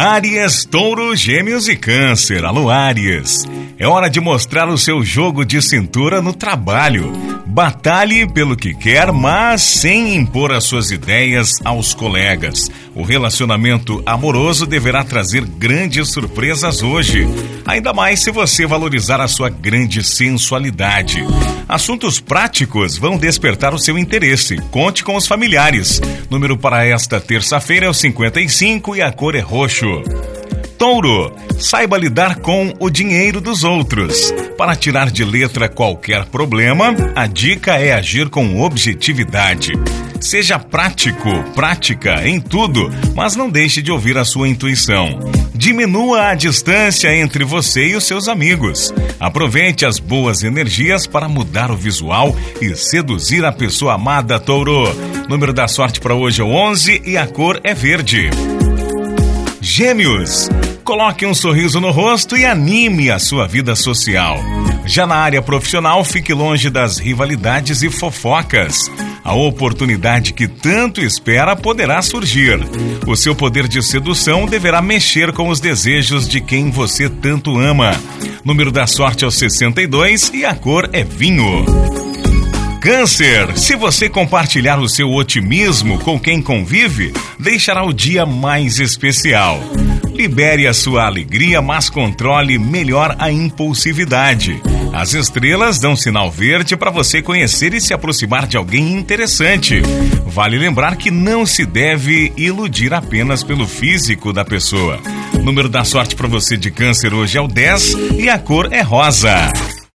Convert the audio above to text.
Áries, Touro, Gêmeos e Câncer. Alô, Áries. É hora de mostrar o seu jogo de cintura no trabalho. Batalhe pelo que quer, mas sem impor as suas ideias aos colegas. O relacionamento amoroso deverá trazer grandes surpresas hoje. Ainda mais se você valorizar a sua grande sensualidade. Assuntos práticos vão despertar o seu interesse. Conte com os familiares. Número para esta terça-feira é o 55 e a cor é roxo. Touro, saiba lidar com o dinheiro dos outros. Para tirar de letra qualquer problema, a dica é agir com objetividade. Seja prático, prática em tudo, mas não deixe de ouvir a sua intuição. Diminua a distância entre você e os seus amigos. Aproveite as boas energias para mudar o visual e seduzir a pessoa amada, Touro. Número da sorte para hoje é 11 e a cor é verde. Gêmeos. Coloque um sorriso no rosto e anime a sua vida social. Já na área profissional, fique longe das rivalidades e fofocas. A oportunidade que tanto espera poderá surgir. O seu poder de sedução deverá mexer com os desejos de quem você tanto ama. Número da sorte é o 62 e a cor é vinho. Câncer, se você compartilhar o seu otimismo com quem convive, deixará o dia mais especial. Libere a sua alegria, mas controle melhor a impulsividade. As estrelas dão sinal verde para você conhecer e se aproximar de alguém interessante. Vale lembrar que não se deve iludir apenas pelo físico da pessoa. Número da sorte para você de câncer hoje é o 10 e a cor é rosa.